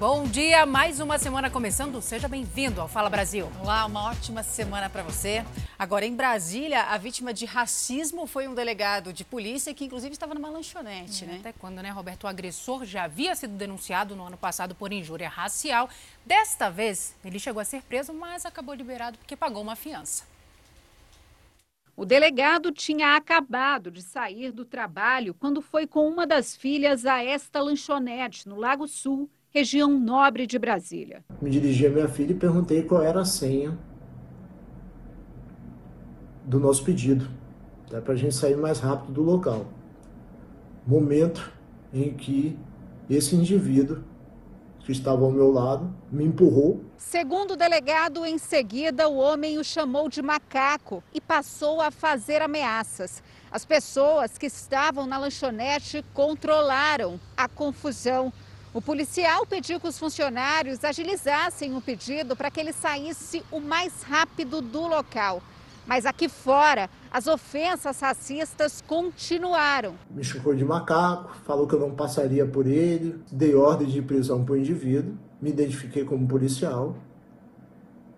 Bom dia, mais uma semana começando. Seja bem-vindo ao Fala Brasil. Olá, uma ótima semana para você. Agora, em Brasília, a vítima de racismo foi um delegado de polícia que, inclusive, estava numa lanchonete, é, né? Até quando, né, Roberto? O agressor já havia sido denunciado no ano passado por injúria racial. Desta vez, ele chegou a ser preso, mas acabou liberado porque pagou uma fiança. O delegado tinha acabado de sair do trabalho quando foi com uma das filhas a esta lanchonete, no Lago Sul, região nobre de Brasília. Me dirigi à minha filha e perguntei qual era a senha do nosso pedido, né, para a gente sair mais rápido do local. Momento em que esse indivíduo que estava ao meu lado me empurrou. Segundo o delegado, em seguida o homem o chamou de macaco e passou a fazer ameaças. As pessoas que estavam na lanchonete controlaram a confusão. O policial pediu que os funcionários agilizassem o pedido para que ele saísse o mais rápido do local. Mas aqui fora, as ofensas racistas continuaram. Me chamou de macaco, falou que eu não passaria por ele, dei ordem de prisão para o indivíduo, me identifiquei como policial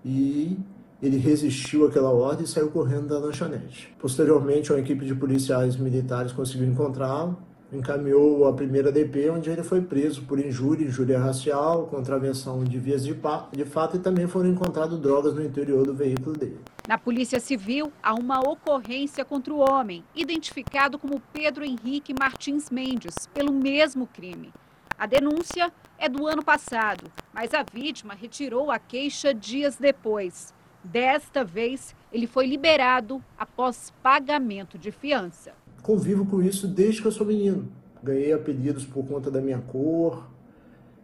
e ele resistiu àquela ordem e saiu correndo da lanchonete. Posteriormente, uma equipe de policiais militares conseguiu encontrá-lo, encaminhou a primeira DP, onde ele foi preso por injúria, injúria racial, contravenção de vias de, de fato e também foram encontradas drogas no interior do veículo dele. Na Polícia Civil, há uma ocorrência contra o homem, identificado como Pedro Henrique Martins Mendes, pelo mesmo crime. A denúncia é do ano passado, mas a vítima retirou a queixa dias depois. Desta vez, ele foi liberado após pagamento de fiança convivo com isso desde que eu sou menino. Ganhei apelidos por conta da minha cor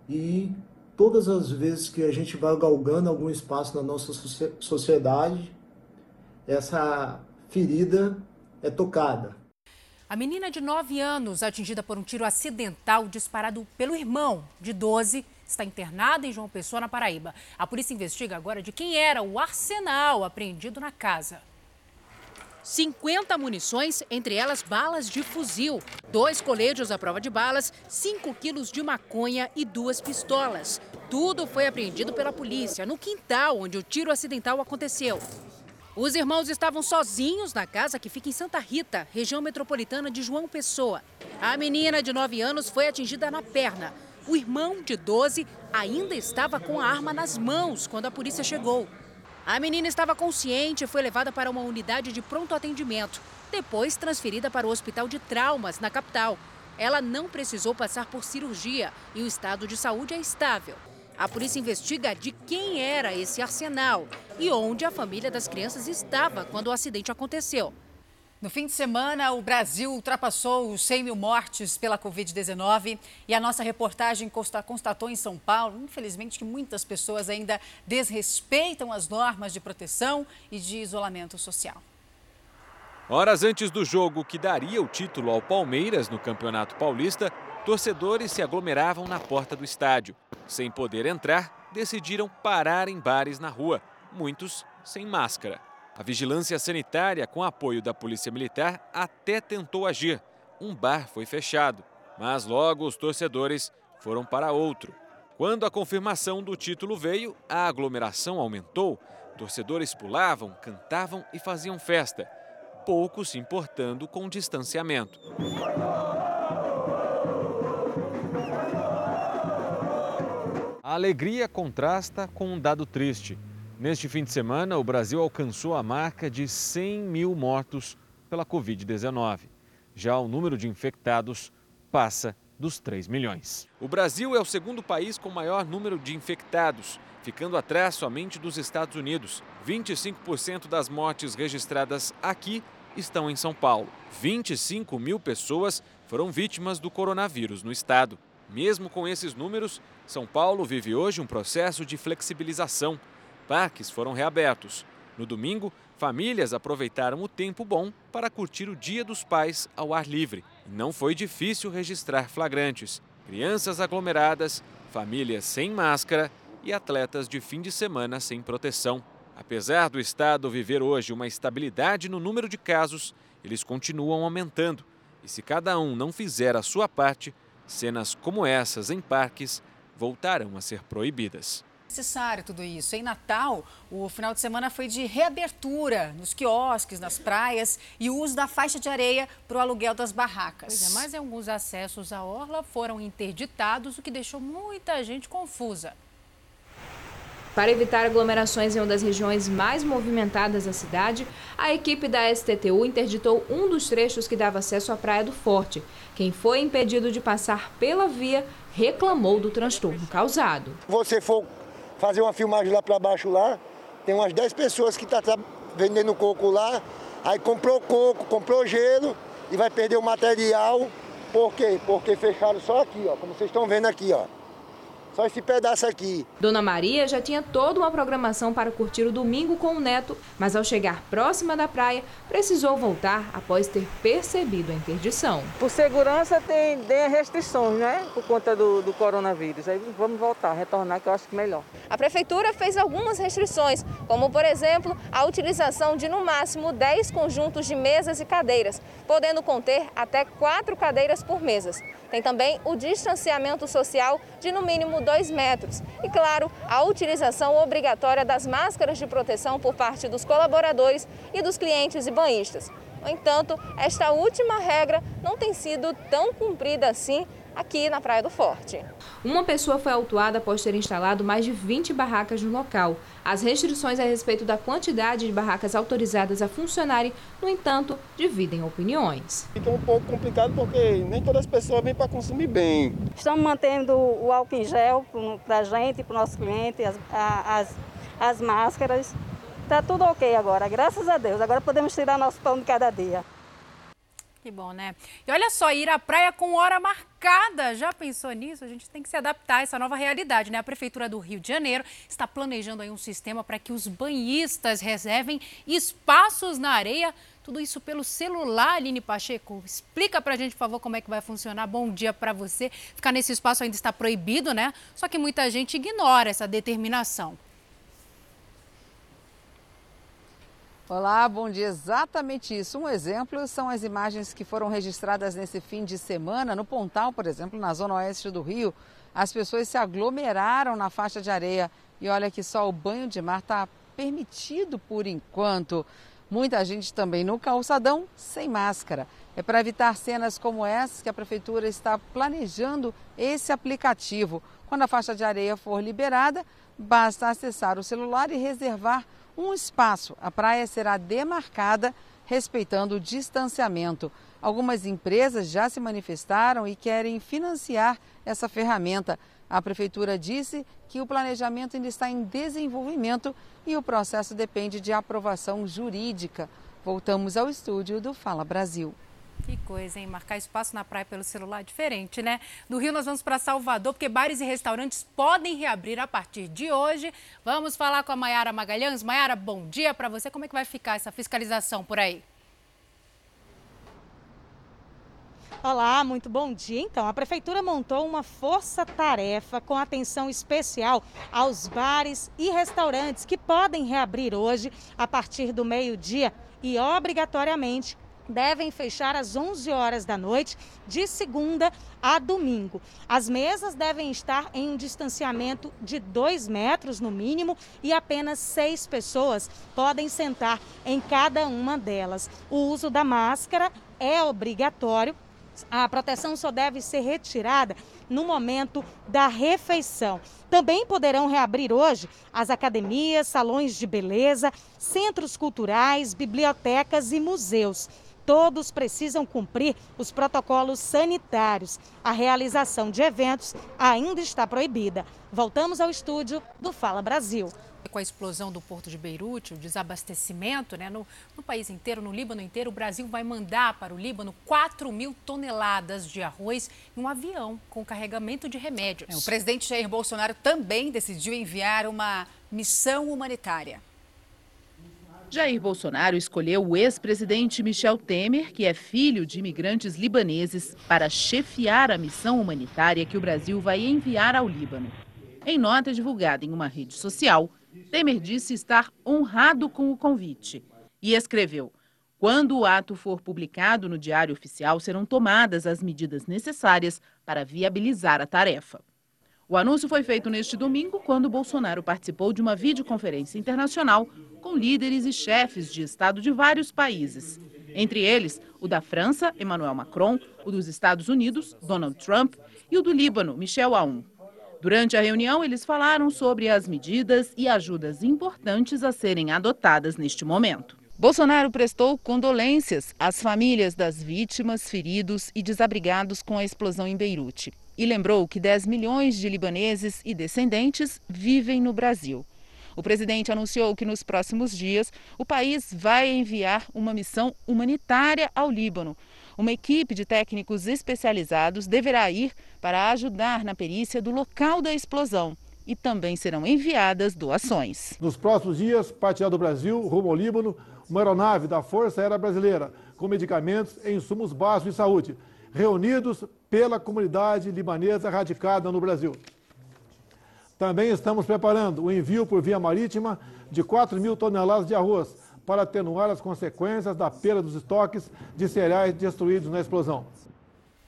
e todas as vezes que a gente vai galgando algum espaço na nossa sociedade, essa ferida é tocada. A menina de 9 anos, atingida por um tiro acidental disparado pelo irmão de 12, está internada em João Pessoa, na Paraíba. A polícia investiga agora de quem era o arsenal apreendido na casa. 50 munições, entre elas balas de fuzil, dois colégios à prova de balas, 5 quilos de maconha e duas pistolas. Tudo foi apreendido pela polícia no quintal onde o tiro acidental aconteceu. Os irmãos estavam sozinhos na casa que fica em Santa Rita, região metropolitana de João Pessoa. A menina de 9 anos foi atingida na perna. O irmão, de 12, ainda estava com a arma nas mãos quando a polícia chegou. A menina estava consciente e foi levada para uma unidade de pronto atendimento, depois transferida para o Hospital de Traumas, na capital. Ela não precisou passar por cirurgia e o estado de saúde é estável. A polícia investiga de quem era esse arsenal e onde a família das crianças estava quando o acidente aconteceu. No fim de semana, o Brasil ultrapassou os 100 mil mortes pela Covid-19 e a nossa reportagem constatou em São Paulo, infelizmente, que muitas pessoas ainda desrespeitam as normas de proteção e de isolamento social. Horas antes do jogo que daria o título ao Palmeiras no Campeonato Paulista, torcedores se aglomeravam na porta do estádio. Sem poder entrar, decidiram parar em bares na rua, muitos sem máscara. A vigilância sanitária, com apoio da Polícia Militar, até tentou agir. Um bar foi fechado, mas logo os torcedores foram para outro. Quando a confirmação do título veio, a aglomeração aumentou. Torcedores pulavam, cantavam e faziam festa, poucos se importando com o distanciamento. A alegria contrasta com um dado triste. Neste fim de semana, o Brasil alcançou a marca de 100 mil mortos pela Covid-19. Já o número de infectados passa dos 3 milhões. O Brasil é o segundo país com maior número de infectados, ficando atrás somente dos Estados Unidos. 25% das mortes registradas aqui estão em São Paulo. 25 mil pessoas foram vítimas do coronavírus no estado. Mesmo com esses números, São Paulo vive hoje um processo de flexibilização parques foram reabertos. No domingo, famílias aproveitaram o tempo bom para curtir o Dia dos Pais ao ar livre. Não foi difícil registrar flagrantes. Crianças aglomeradas, famílias sem máscara e atletas de fim de semana sem proteção. Apesar do estado viver hoje uma estabilidade no número de casos, eles continuam aumentando. E se cada um não fizer a sua parte, cenas como essas em parques voltarão a ser proibidas necessário tudo isso. Em Natal, o final de semana foi de reabertura nos quiosques, nas praias e o uso da faixa de areia para o aluguel das barracas. Pois é, mas alguns acessos à orla foram interditados, o que deixou muita gente confusa. Para evitar aglomerações em uma das regiões mais movimentadas da cidade, a equipe da STTU interditou um dos trechos que dava acesso à Praia do Forte. Quem foi impedido de passar pela via reclamou do transtorno causado. Você for fazer uma filmagem lá para baixo lá, tem umas 10 pessoas que estão tá, tá vendendo coco lá, aí comprou coco, comprou gelo e vai perder o material. Por quê? Porque fecharam só aqui, ó, como vocês estão vendo aqui, ó. Só esse pedaço aqui. Dona Maria já tinha toda uma programação para curtir o domingo com o neto, mas ao chegar próxima da praia, precisou voltar após ter percebido a interdição. Por segurança tem, tem restrições, né? Por conta do, do coronavírus. Aí vamos voltar, retornar, que eu acho que melhor. A prefeitura fez algumas restrições, como por exemplo, a utilização de no máximo 10 conjuntos de mesas e cadeiras, podendo conter até quatro cadeiras por mesas. Tem também o distanciamento social de no mínimo 2 metros. E, claro, a utilização obrigatória das máscaras de proteção por parte dos colaboradores e dos clientes e banhistas. No entanto, esta última regra não tem sido tão cumprida assim aqui na Praia do Forte. Uma pessoa foi autuada após ter instalado mais de 20 barracas no local. As restrições a respeito da quantidade de barracas autorizadas a funcionarem, no entanto, dividem opiniões. Fica um pouco complicado porque nem todas as pessoas vêm para consumir bem. Estamos mantendo o álcool em gel para a gente, para o nosso cliente, as, as, as máscaras. Está tudo ok agora, graças a Deus. Agora podemos tirar nosso pão de cada dia. Que bom, né? E olha só, ir à praia com hora marcada. Já pensou nisso? A gente tem que se adaptar a essa nova realidade, né? A Prefeitura do Rio de Janeiro está planejando aí um sistema para que os banhistas reservem espaços na areia. Tudo isso pelo celular, Aline Pacheco. Explica pra gente, por favor, como é que vai funcionar. Bom dia para você. Ficar nesse espaço ainda está proibido, né? Só que muita gente ignora essa determinação. Olá, bom dia. Exatamente isso. Um exemplo são as imagens que foram registradas nesse fim de semana no Pontal, por exemplo, na zona oeste do Rio. As pessoas se aglomeraram na faixa de areia e olha que só o banho de mar está permitido por enquanto. Muita gente também no calçadão sem máscara. É para evitar cenas como essa que a prefeitura está planejando esse aplicativo. Quando a faixa de areia for liberada, basta acessar o celular e reservar um espaço. A praia será demarcada respeitando o distanciamento. Algumas empresas já se manifestaram e querem financiar essa ferramenta. A prefeitura disse que o planejamento ainda está em desenvolvimento e o processo depende de aprovação jurídica. Voltamos ao estúdio do Fala Brasil. Que coisa, hein? Marcar espaço na praia pelo celular é diferente, né? No Rio nós vamos para Salvador, porque bares e restaurantes podem reabrir a partir de hoje. Vamos falar com a Maiara Magalhães. Maiara, bom dia para você. Como é que vai ficar essa fiscalização por aí? Olá, muito bom dia. Então, a Prefeitura montou uma força-tarefa com atenção especial aos bares e restaurantes que podem reabrir hoje a partir do meio-dia e obrigatoriamente devem fechar às 11 horas da noite, de segunda a domingo. As mesas devem estar em um distanciamento de 2 metros no mínimo e apenas seis pessoas podem sentar em cada uma delas. O uso da máscara é obrigatório. A proteção só deve ser retirada no momento da refeição. Também poderão reabrir hoje as academias, salões de beleza, centros culturais, bibliotecas e museus todos precisam cumprir os protocolos sanitários. A realização de eventos ainda está proibida. Voltamos ao estúdio do Fala Brasil. Com a explosão do porto de Beirute, o desabastecimento né, no, no, país inteiro, no Líbano inteiro, o Brasil vai mandar para o Líbano 4 mil toneladas de arroz em um avião com carregamento de remédios. É, o presidente Jair Bolsonaro também decidiu enviar uma missão humanitária. Jair Bolsonaro escolheu o ex-presidente Michel Temer, que é filho de imigrantes libaneses, para chefiar a missão humanitária que o Brasil vai enviar ao Líbano. Em nota divulgada em uma rede social, Temer disse estar honrado com o convite e escreveu: Quando o ato for publicado no Diário Oficial, serão tomadas as medidas necessárias para viabilizar a tarefa. O anúncio foi feito neste domingo, quando Bolsonaro participou de uma videoconferência internacional com líderes e chefes de Estado de vários países. Entre eles, o da França, Emmanuel Macron, o dos Estados Unidos, Donald Trump, e o do Líbano, Michel Aoun. Durante a reunião, eles falaram sobre as medidas e ajudas importantes a serem adotadas neste momento. Bolsonaro prestou condolências às famílias das vítimas, feridos e desabrigados com a explosão em Beirute. E lembrou que 10 milhões de libaneses e descendentes vivem no Brasil. O presidente anunciou que nos próximos dias o país vai enviar uma missão humanitária ao Líbano. Uma equipe de técnicos especializados deverá ir para ajudar na perícia do local da explosão e também serão enviadas doações. Nos próximos dias, partirá do Brasil rumo ao Líbano uma aeronave da Força Aérea Brasileira com medicamentos e insumos básicos de saúde, reunidos pela comunidade libanesa radicada no Brasil. Também estamos preparando o envio por via marítima de 4 mil toneladas de arroz para atenuar as consequências da perda dos estoques de cereais destruídos na explosão.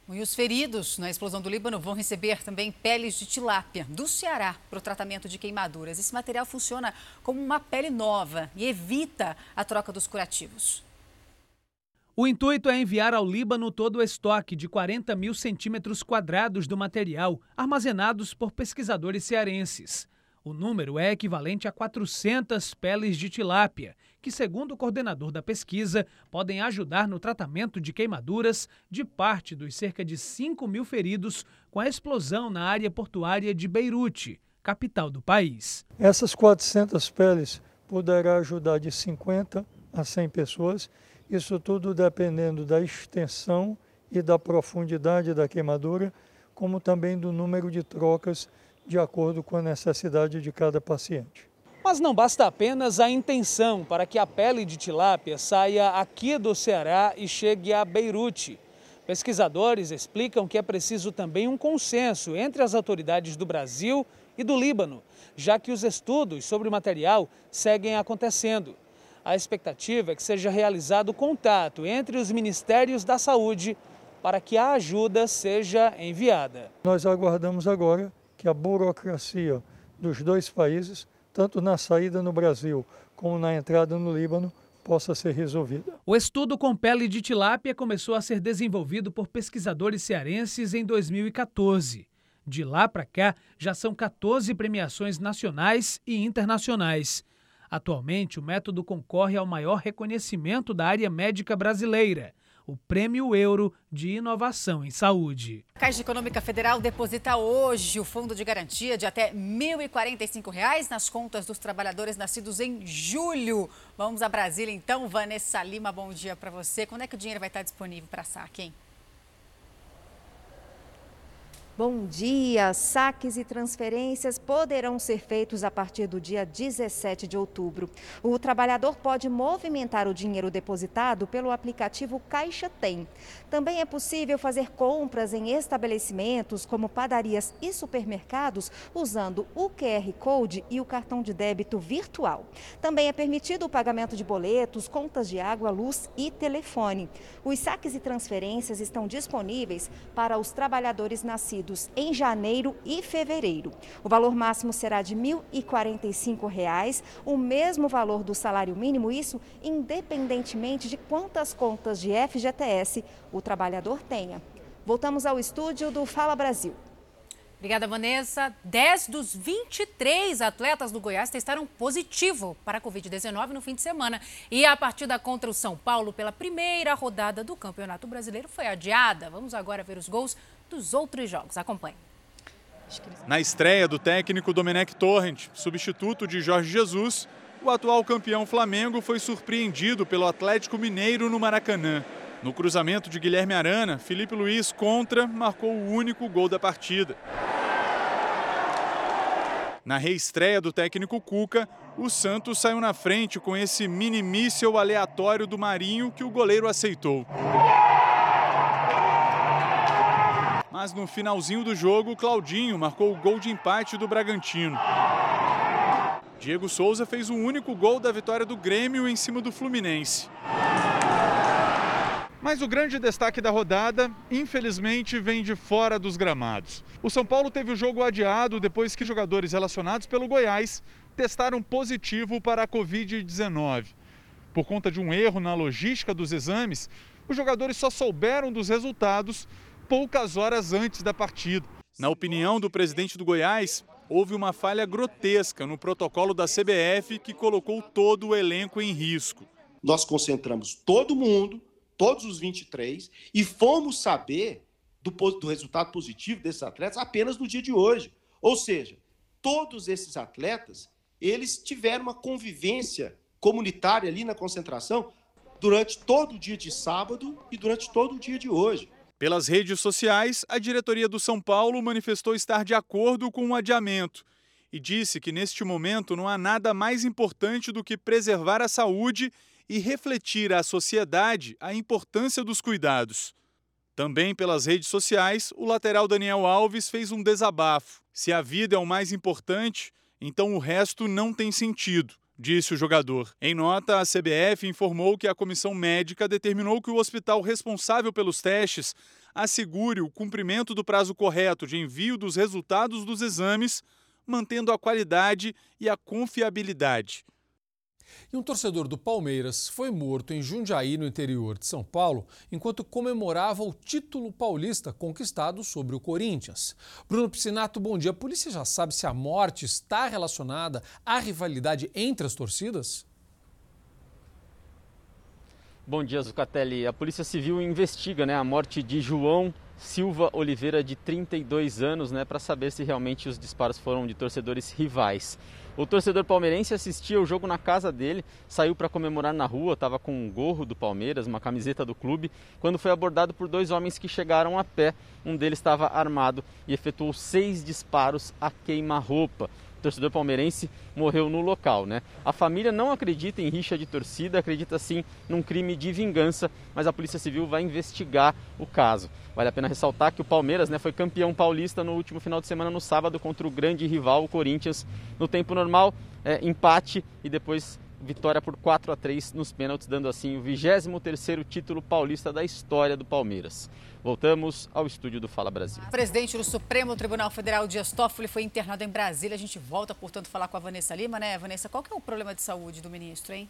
E os feridos na explosão do Líbano vão receber também peles de tilápia do Ceará para o tratamento de queimaduras. Esse material funciona como uma pele nova e evita a troca dos curativos. O intuito é enviar ao Líbano todo o estoque de 40 mil centímetros quadrados do material armazenados por pesquisadores cearenses. O número é equivalente a 400 peles de tilápia, que, segundo o coordenador da pesquisa, podem ajudar no tratamento de queimaduras de parte dos cerca de 5 mil feridos com a explosão na área portuária de Beirute, capital do país. Essas 400 peles poderá ajudar de 50 a 100 pessoas isso tudo dependendo da extensão e da profundidade da queimadura, como também do número de trocas de acordo com a necessidade de cada paciente. Mas não basta apenas a intenção para que a pele de tilápia saia aqui do Ceará e chegue a Beirute. Pesquisadores explicam que é preciso também um consenso entre as autoridades do Brasil e do Líbano, já que os estudos sobre o material seguem acontecendo. A expectativa é que seja realizado contato entre os ministérios da saúde para que a ajuda seja enviada. Nós aguardamos agora que a burocracia dos dois países, tanto na saída no Brasil como na entrada no Líbano, possa ser resolvida. O estudo com pele de tilápia começou a ser desenvolvido por pesquisadores cearenses em 2014. De lá para cá, já são 14 premiações nacionais e internacionais. Atualmente, o método concorre ao maior reconhecimento da área médica brasileira, o Prêmio Euro de Inovação em Saúde. A Caixa Econômica Federal deposita hoje o fundo de garantia de até R$ 1.045 nas contas dos trabalhadores nascidos em julho. Vamos a Brasília então. Vanessa Lima, bom dia para você. Quando é que o dinheiro vai estar disponível para saque, hein? Bom dia! Saques e transferências poderão ser feitos a partir do dia 17 de outubro. O trabalhador pode movimentar o dinheiro depositado pelo aplicativo Caixa Tem. Também é possível fazer compras em estabelecimentos como padarias e supermercados usando o QR Code e o cartão de débito virtual. Também é permitido o pagamento de boletos, contas de água, luz e telefone. Os saques e transferências estão disponíveis para os trabalhadores nascidos em janeiro e fevereiro. O valor máximo será de R$ 1.045, o mesmo valor do salário mínimo, isso independentemente de quantas contas de FGTS o trabalhador tenha. Voltamos ao estúdio do Fala Brasil. Obrigada, Vanessa. 10 dos 23 atletas do Goiás testaram positivo para a Covid-19 no fim de semana. E a partida contra o São Paulo pela primeira rodada do Campeonato Brasileiro foi adiada. Vamos agora ver os gols dos outros jogos. Acompanhe. Na estreia do técnico Domenech Torrent, substituto de Jorge Jesus, o atual campeão Flamengo foi surpreendido pelo Atlético Mineiro no Maracanã. No cruzamento de Guilherme Arana, Felipe Luiz contra marcou o único gol da partida. Na reestreia do técnico Cuca, o Santos saiu na frente com esse mini míssel aleatório do Marinho que o goleiro aceitou. Mas no finalzinho do jogo, Claudinho marcou o gol de empate do Bragantino. Diego Souza fez o único gol da vitória do Grêmio em cima do Fluminense. Mas o grande destaque da rodada, infelizmente, vem de fora dos gramados. O São Paulo teve o jogo adiado depois que jogadores relacionados pelo Goiás testaram positivo para a Covid-19. Por conta de um erro na logística dos exames, os jogadores só souberam dos resultados poucas horas antes da partida. Na opinião do presidente do Goiás, houve uma falha grotesca no protocolo da CBF que colocou todo o elenco em risco. Nós concentramos todo mundo todos os 23, e fomos saber do, do resultado positivo desses atletas apenas no dia de hoje. Ou seja, todos esses atletas, eles tiveram uma convivência comunitária ali na concentração durante todo o dia de sábado e durante todo o dia de hoje. Pelas redes sociais, a diretoria do São Paulo manifestou estar de acordo com o adiamento e disse que neste momento não há nada mais importante do que preservar a saúde e refletir à sociedade a importância dos cuidados. Também pelas redes sociais, o lateral Daniel Alves fez um desabafo. Se a vida é o mais importante, então o resto não tem sentido, disse o jogador. Em nota, a CBF informou que a comissão médica determinou que o hospital responsável pelos testes assegure o cumprimento do prazo correto de envio dos resultados dos exames, mantendo a qualidade e a confiabilidade. E um torcedor do Palmeiras foi morto em Jundiaí, no interior de São Paulo, enquanto comemorava o título paulista conquistado sobre o Corinthians. Bruno Piscinato, bom dia. A polícia já sabe se a morte está relacionada à rivalidade entre as torcidas? Bom dia, Zucatelli. A Polícia Civil investiga né, a morte de João Silva Oliveira, de 32 anos, né, para saber se realmente os disparos foram de torcedores rivais. O torcedor palmeirense assistia o jogo na casa dele, saiu para comemorar na rua, estava com um gorro do Palmeiras, uma camiseta do clube, quando foi abordado por dois homens que chegaram a pé. Um deles estava armado e efetuou seis disparos a queima-roupa torcedor palmeirense morreu no local. Né? A família não acredita em rixa de torcida, acredita sim num crime de vingança, mas a Polícia Civil vai investigar o caso. Vale a pena ressaltar que o Palmeiras né, foi campeão paulista no último final de semana, no sábado, contra o grande rival, o Corinthians. No tempo normal, é, empate e depois vitória por 4 a 3 nos pênaltis, dando assim o 23º título paulista da história do Palmeiras. Voltamos ao estúdio do Fala Brasil. Presidente do Supremo Tribunal Federal, Dias Toffoli, foi internado em Brasília. A gente volta, portanto, a falar com a Vanessa Lima, né? Vanessa, qual que é o problema de saúde do ministro, hein?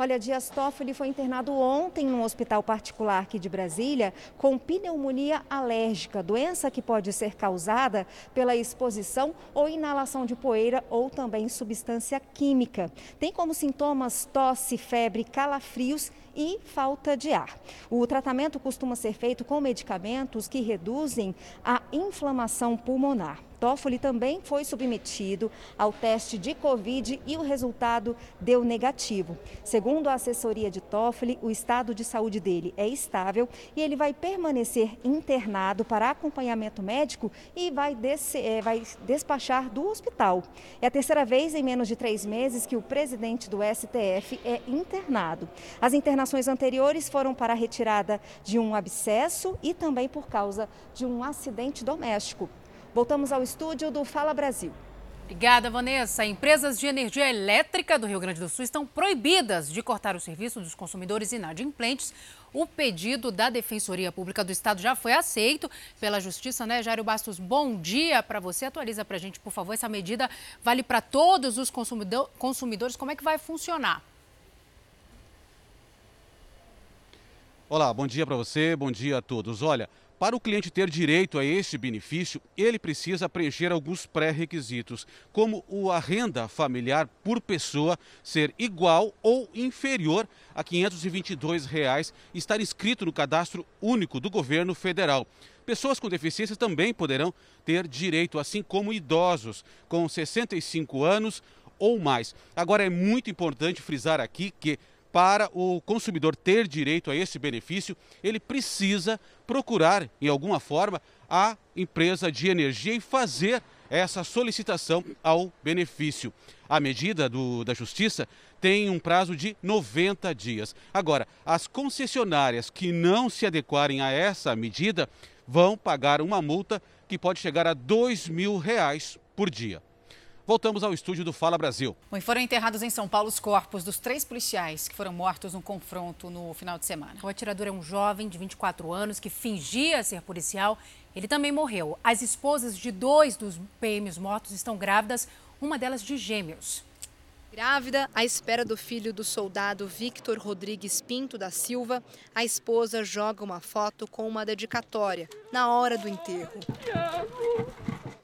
Olha, Dias Toffoli foi internado ontem num hospital particular aqui de Brasília com pneumonia alérgica, doença que pode ser causada pela exposição ou inalação de poeira ou também substância química. Tem como sintomas tosse, febre, calafrios e falta de ar. O tratamento costuma ser feito com medicamentos que reduzem a inflamação pulmonar. Toffoli também foi submetido ao teste de Covid e o resultado deu negativo. Segundo a assessoria de Toffoli, o estado de saúde dele é estável e ele vai permanecer internado para acompanhamento médico e vai, é, vai despachar do hospital. É a terceira vez em menos de três meses que o presidente do STF é internado. As internações anteriores foram para a retirada de um abscesso e também por causa de um acidente doméstico. Voltamos ao estúdio do Fala Brasil. Obrigada, Vanessa. Empresas de energia elétrica do Rio Grande do Sul estão proibidas de cortar o serviço dos consumidores inadimplentes. O pedido da Defensoria Pública do Estado já foi aceito pela Justiça, né? Jairo Bastos, bom dia para você. Atualiza para a gente, por favor. Essa medida vale para todos os consumidores. Como é que vai funcionar? Olá, bom dia para você, bom dia a todos. Olha, para o cliente ter direito a este benefício, ele precisa preencher alguns pré-requisitos, como a renda familiar por pessoa ser igual ou inferior a 522 reais, estar inscrito no cadastro único do governo federal. Pessoas com deficiência também poderão ter direito, assim como idosos com 65 anos ou mais. Agora é muito importante frisar aqui que para o consumidor ter direito a esse benefício, ele precisa procurar, em alguma forma, a empresa de energia e fazer essa solicitação ao benefício. A medida do, da Justiça tem um prazo de 90 dias. Agora, as concessionárias que não se adequarem a essa medida vão pagar uma multa que pode chegar a 2 mil reais por dia. Voltamos ao estúdio do Fala Brasil. Bom, foram enterrados em São Paulo os corpos dos três policiais que foram mortos no confronto no final de semana. O atirador é um jovem de 24 anos que fingia ser policial. Ele também morreu. As esposas de dois dos PMs mortos estão grávidas, uma delas de gêmeos. Grávida, à espera do filho do soldado Victor Rodrigues Pinto da Silva, a esposa joga uma foto com uma dedicatória na hora do enterro.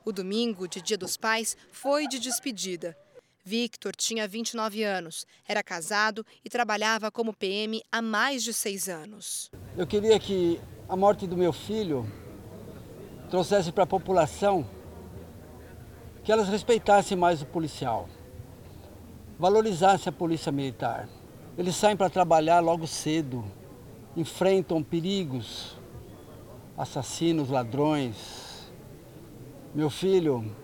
O domingo, de Dia dos Pais, foi de despedida. Victor tinha 29 anos, era casado e trabalhava como PM há mais de seis anos. Eu queria que a morte do meu filho trouxesse para a população que elas respeitassem mais o policial, valorizassem a polícia militar. Eles saem para trabalhar logo cedo, enfrentam perigos, assassinos, ladrões, meu filho,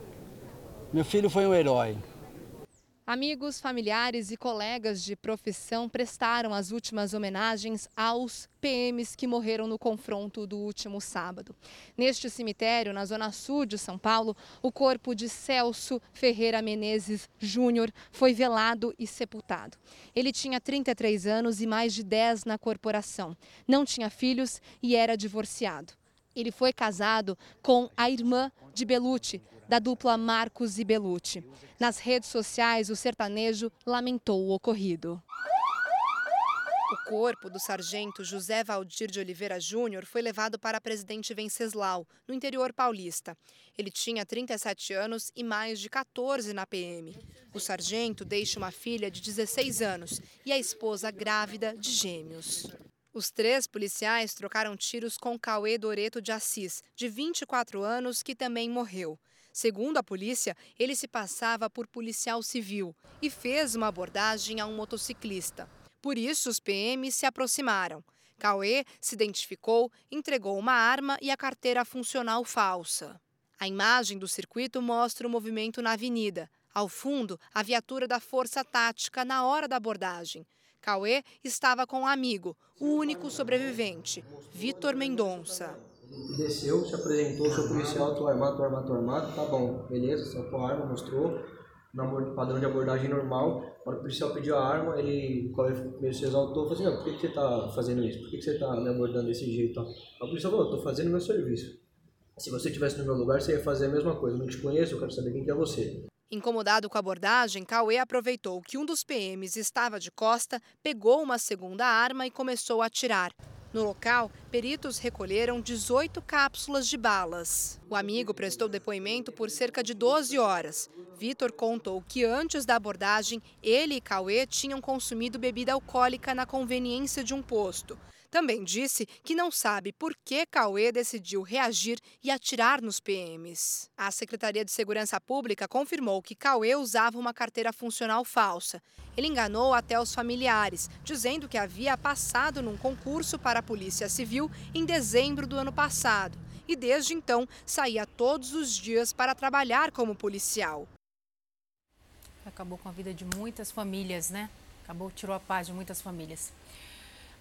meu filho foi um herói. Amigos, familiares e colegas de profissão prestaram as últimas homenagens aos PMs que morreram no confronto do último sábado. Neste cemitério, na zona sul de São Paulo, o corpo de Celso Ferreira Menezes Júnior foi velado e sepultado. Ele tinha 33 anos e mais de 10 na corporação. Não tinha filhos e era divorciado. Ele foi casado com a irmã de Belucci, da dupla Marcos e Belucci. Nas redes sociais, o sertanejo lamentou o ocorrido. O corpo do sargento José Valdir de Oliveira Júnior foi levado para Presidente Venceslau, no interior paulista. Ele tinha 37 anos e mais de 14 na PM. O sargento deixa uma filha de 16 anos e a esposa grávida de gêmeos. Os três policiais trocaram tiros com Cauê Doreto de Assis, de 24 anos, que também morreu. Segundo a polícia, ele se passava por policial civil e fez uma abordagem a um motociclista. Por isso, os PMs se aproximaram. Cauê se identificou, entregou uma arma e a carteira funcional falsa. A imagem do circuito mostra o movimento na avenida. Ao fundo, a viatura da Força Tática na hora da abordagem. Cauê estava com um amigo, o único sobrevivente, Vitor Mendonça. Desceu, se apresentou, sou policial, tô armado, tô armado, tô armado, tá bom, beleza, sacou a arma, mostrou, no padrão de abordagem normal. Quando o policial pediu a arma, ele meio se exaltou, falou assim, por que, que você tá fazendo isso? Por que, que você tá me abordando desse jeito? A policial falou, tô fazendo meu serviço. Se você estivesse no meu lugar, você ia fazer a mesma coisa. Eu não te conheço, eu quero saber quem que é você. Incomodado com a abordagem, Cauê aproveitou que um dos PMs estava de costa, pegou uma segunda arma e começou a atirar. No local, peritos recolheram 18 cápsulas de balas. O amigo prestou depoimento por cerca de 12 horas. Vitor contou que antes da abordagem, ele e Cauê tinham consumido bebida alcoólica na conveniência de um posto. Também disse que não sabe por que Cauê decidiu reagir e atirar nos PMs. A Secretaria de Segurança Pública confirmou que Cauê usava uma carteira funcional falsa. Ele enganou até os familiares, dizendo que havia passado num concurso para a Polícia Civil em dezembro do ano passado e desde então saía todos os dias para trabalhar como policial. Acabou com a vida de muitas famílias, né? Acabou, tirou a paz de muitas famílias.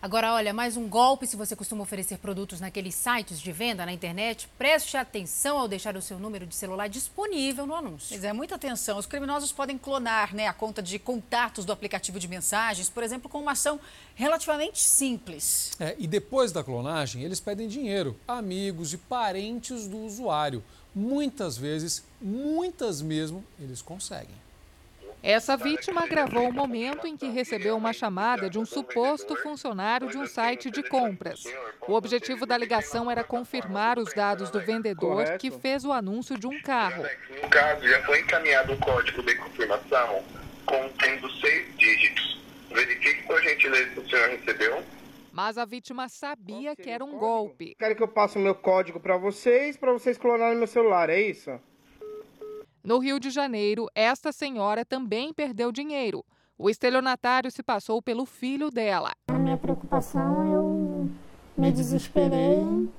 Agora, olha, mais um golpe se você costuma oferecer produtos naqueles sites de venda na internet. Preste atenção ao deixar o seu número de celular disponível no anúncio. Pois é, muita atenção. Os criminosos podem clonar né, a conta de contatos do aplicativo de mensagens, por exemplo, com uma ação relativamente simples. É, e depois da clonagem, eles pedem dinheiro, amigos e parentes do usuário. Muitas vezes, muitas mesmo, eles conseguem. Essa vítima gravou o momento em que recebeu uma chamada de um suposto funcionário de um site de compras. O objetivo da ligação era confirmar os dados do vendedor que fez o anúncio de um carro. No caso, já foi encaminhado um código de confirmação contendo seis dígitos. Verifique, por gentileza, se o senhor recebeu. Mas a vítima sabia que era um golpe. Quero que eu passe o meu código para vocês, para vocês clonarem meu celular, é isso? No Rio de Janeiro, esta senhora também perdeu dinheiro. O estelionatário se passou pelo filho dela. Na minha preocupação, eu me desesperei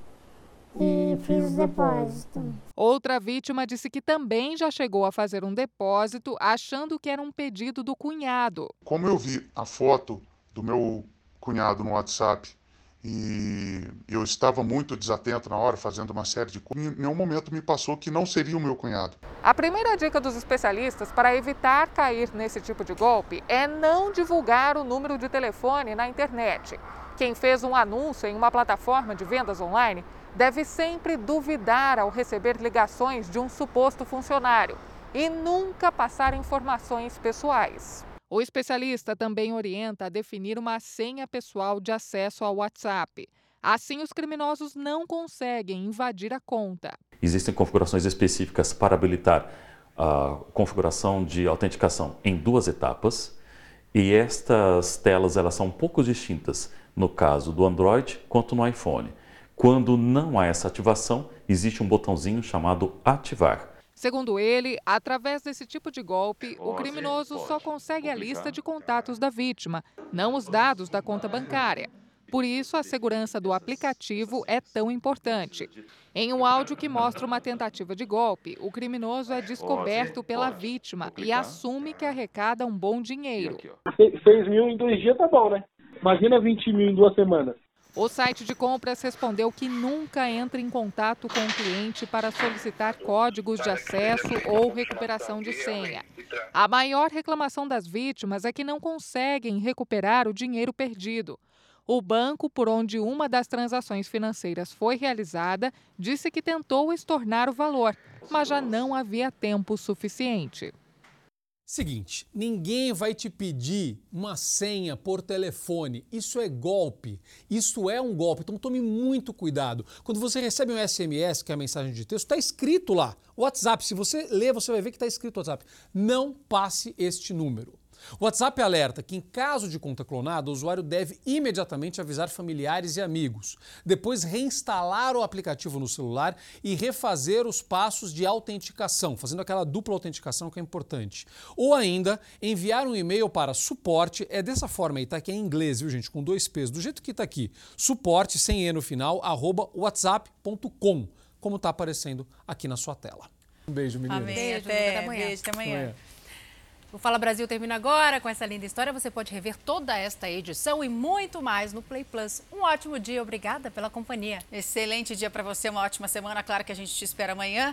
e fiz o depósito. Outra vítima disse que também já chegou a fazer um depósito achando que era um pedido do cunhado. Como eu vi a foto do meu cunhado no WhatsApp e eu estava muito desatento na hora, fazendo uma série de coisas. Em nenhum momento me passou que não seria o meu cunhado. A primeira dica dos especialistas para evitar cair nesse tipo de golpe é não divulgar o número de telefone na internet. Quem fez um anúncio em uma plataforma de vendas online deve sempre duvidar ao receber ligações de um suposto funcionário e nunca passar informações pessoais. O especialista também orienta a definir uma senha pessoal de acesso ao WhatsApp. Assim, os criminosos não conseguem invadir a conta. Existem configurações específicas para habilitar a configuração de autenticação em duas etapas, e estas telas elas são um pouco distintas no caso do Android quanto no iPhone. Quando não há essa ativação, existe um botãozinho chamado ativar. Segundo ele, através desse tipo de golpe, o criminoso só consegue a lista de contatos da vítima, não os dados da conta bancária. Por isso, a segurança do aplicativo é tão importante. Em um áudio que mostra uma tentativa de golpe, o criminoso é descoberto pela vítima e assume que arrecada um bom dinheiro. 6 mil em dois dias tá bom, né? Imagina 20 mil em duas semanas. O site de compras respondeu que nunca entra em contato com o cliente para solicitar códigos de acesso ou recuperação de senha. A maior reclamação das vítimas é que não conseguem recuperar o dinheiro perdido. O banco, por onde uma das transações financeiras foi realizada, disse que tentou estornar o valor, mas já não havia tempo suficiente. Seguinte, ninguém vai te pedir uma senha por telefone. Isso é golpe. Isso é um golpe. Então tome muito cuidado. Quando você recebe um SMS, que é a mensagem de texto, está escrito lá. WhatsApp, se você ler, você vai ver que está escrito WhatsApp. Não passe este número. O WhatsApp alerta que, em caso de conta clonada, o usuário deve imediatamente avisar familiares e amigos, depois reinstalar o aplicativo no celular e refazer os passos de autenticação, fazendo aquela dupla autenticação que é importante. Ou ainda, enviar um e-mail para suporte, é dessa forma aí, tá? Que é em inglês, viu, gente? Com dois P's, do jeito que está aqui. Suporte, sem E no final, arroba whatsapp.com, como está aparecendo aqui na sua tela. Um beijo, meninas. Amém. Beijo, até, amanhã. Beijo, até amanhã. amanhã. O Fala Brasil termina agora com essa linda história. Você pode rever toda esta edição e muito mais no Play Plus. Um ótimo dia, obrigada pela companhia. Excelente dia para você, uma ótima semana. Claro que a gente te espera amanhã.